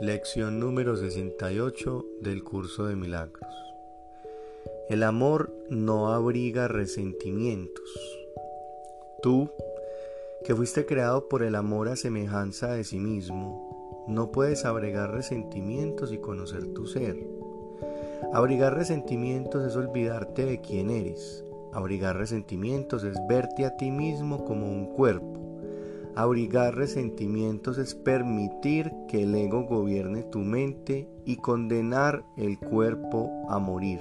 Lección número 68 del curso de milagros. El amor no abriga resentimientos. Tú, que fuiste creado por el amor a semejanza de sí mismo, no puedes abrigar resentimientos y conocer tu ser. Abrigar resentimientos es olvidarte de quién eres. Abrigar resentimientos es verte a ti mismo como un cuerpo Abrigar resentimientos es permitir que el ego gobierne tu mente y condenar el cuerpo a morir.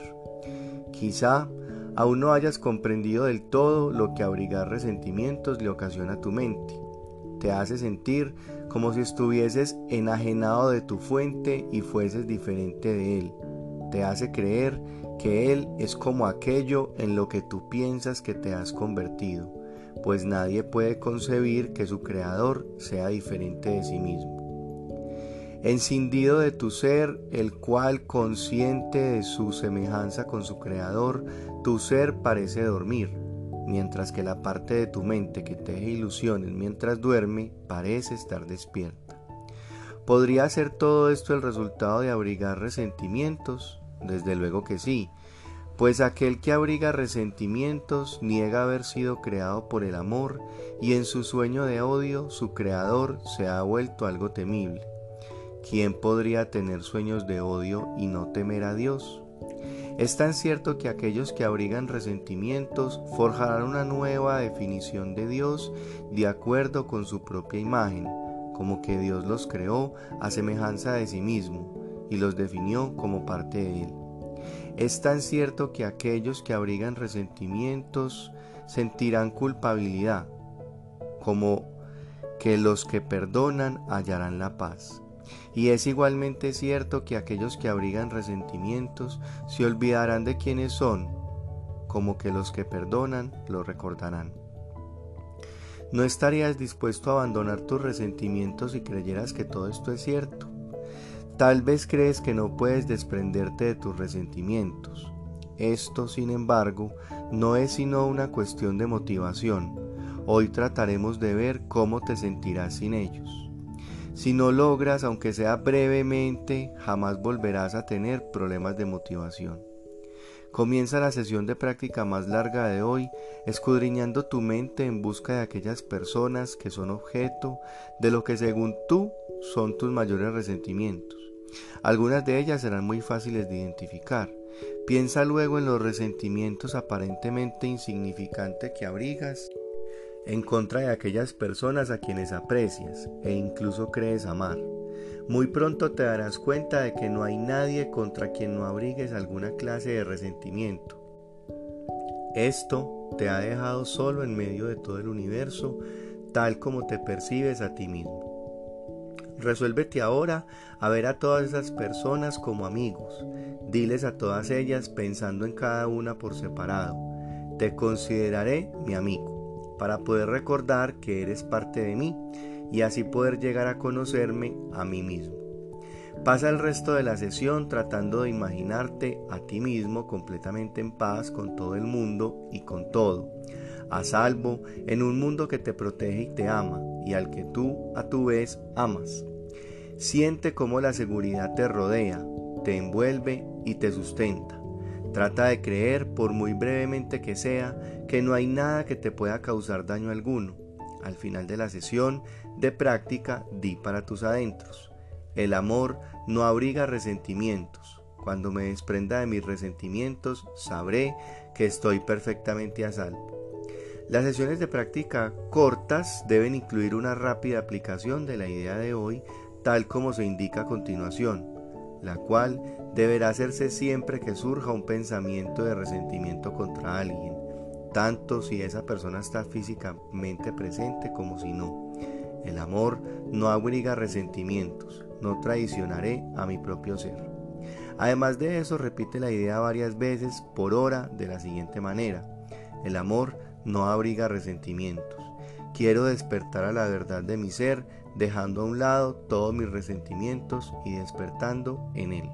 Quizá aún no hayas comprendido del todo lo que abrigar resentimientos le ocasiona a tu mente. Te hace sentir como si estuvieses enajenado de tu fuente y fueses diferente de él. Te hace creer que él es como aquello en lo que tú piensas que te has convertido pues nadie puede concebir que su creador sea diferente de sí mismo. Encindido de tu ser, el cual consciente de su semejanza con su creador, tu ser parece dormir, mientras que la parte de tu mente que teje ilusiones mientras duerme parece estar despierta. ¿Podría ser todo esto el resultado de abrigar resentimientos? Desde luego que sí, pues aquel que abriga resentimientos niega haber sido creado por el amor y en su sueño de odio su creador se ha vuelto algo temible. ¿Quién podría tener sueños de odio y no temer a Dios? Es tan cierto que aquellos que abrigan resentimientos forjarán una nueva definición de Dios de acuerdo con su propia imagen, como que Dios los creó a semejanza de sí mismo y los definió como parte de Él. Es tan cierto que aquellos que abrigan resentimientos sentirán culpabilidad, como que los que perdonan hallarán la paz. Y es igualmente cierto que aquellos que abrigan resentimientos se olvidarán de quiénes son, como que los que perdonan lo recordarán. ¿No estarías dispuesto a abandonar tus resentimientos si creyeras que todo esto es cierto? Tal vez crees que no puedes desprenderte de tus resentimientos. Esto, sin embargo, no es sino una cuestión de motivación. Hoy trataremos de ver cómo te sentirás sin ellos. Si no logras, aunque sea brevemente, jamás volverás a tener problemas de motivación. Comienza la sesión de práctica más larga de hoy, escudriñando tu mente en busca de aquellas personas que son objeto de lo que según tú son tus mayores resentimientos. Algunas de ellas serán muy fáciles de identificar. Piensa luego en los resentimientos aparentemente insignificantes que abrigas en contra de aquellas personas a quienes aprecias e incluso crees amar. Muy pronto te darás cuenta de que no hay nadie contra quien no abrigues alguna clase de resentimiento. Esto te ha dejado solo en medio de todo el universo, tal como te percibes a ti mismo. Resuélvete ahora a ver a todas esas personas como amigos. Diles a todas ellas pensando en cada una por separado. Te consideraré mi amigo, para poder recordar que eres parte de mí y así poder llegar a conocerme a mí mismo. Pasa el resto de la sesión tratando de imaginarte a ti mismo completamente en paz con todo el mundo y con todo, a salvo en un mundo que te protege y te ama y al que tú a tu vez amas. Siente cómo la seguridad te rodea, te envuelve y te sustenta. Trata de creer, por muy brevemente que sea, que no hay nada que te pueda causar daño alguno. Al final de la sesión de práctica, di para tus adentros. El amor no abriga resentimientos. Cuando me desprenda de mis resentimientos, sabré que estoy perfectamente a salvo. Las sesiones de práctica cortas deben incluir una rápida aplicación de la idea de hoy tal como se indica a continuación, la cual deberá hacerse siempre que surja un pensamiento de resentimiento contra alguien, tanto si esa persona está físicamente presente como si no. El amor no abriga resentimientos, no traicionaré a mi propio ser. Además de eso, repite la idea varias veces por hora de la siguiente manera. El amor no abriga resentimientos. Quiero despertar a la verdad de mi ser, dejando a un lado todos mis resentimientos y despertando en él.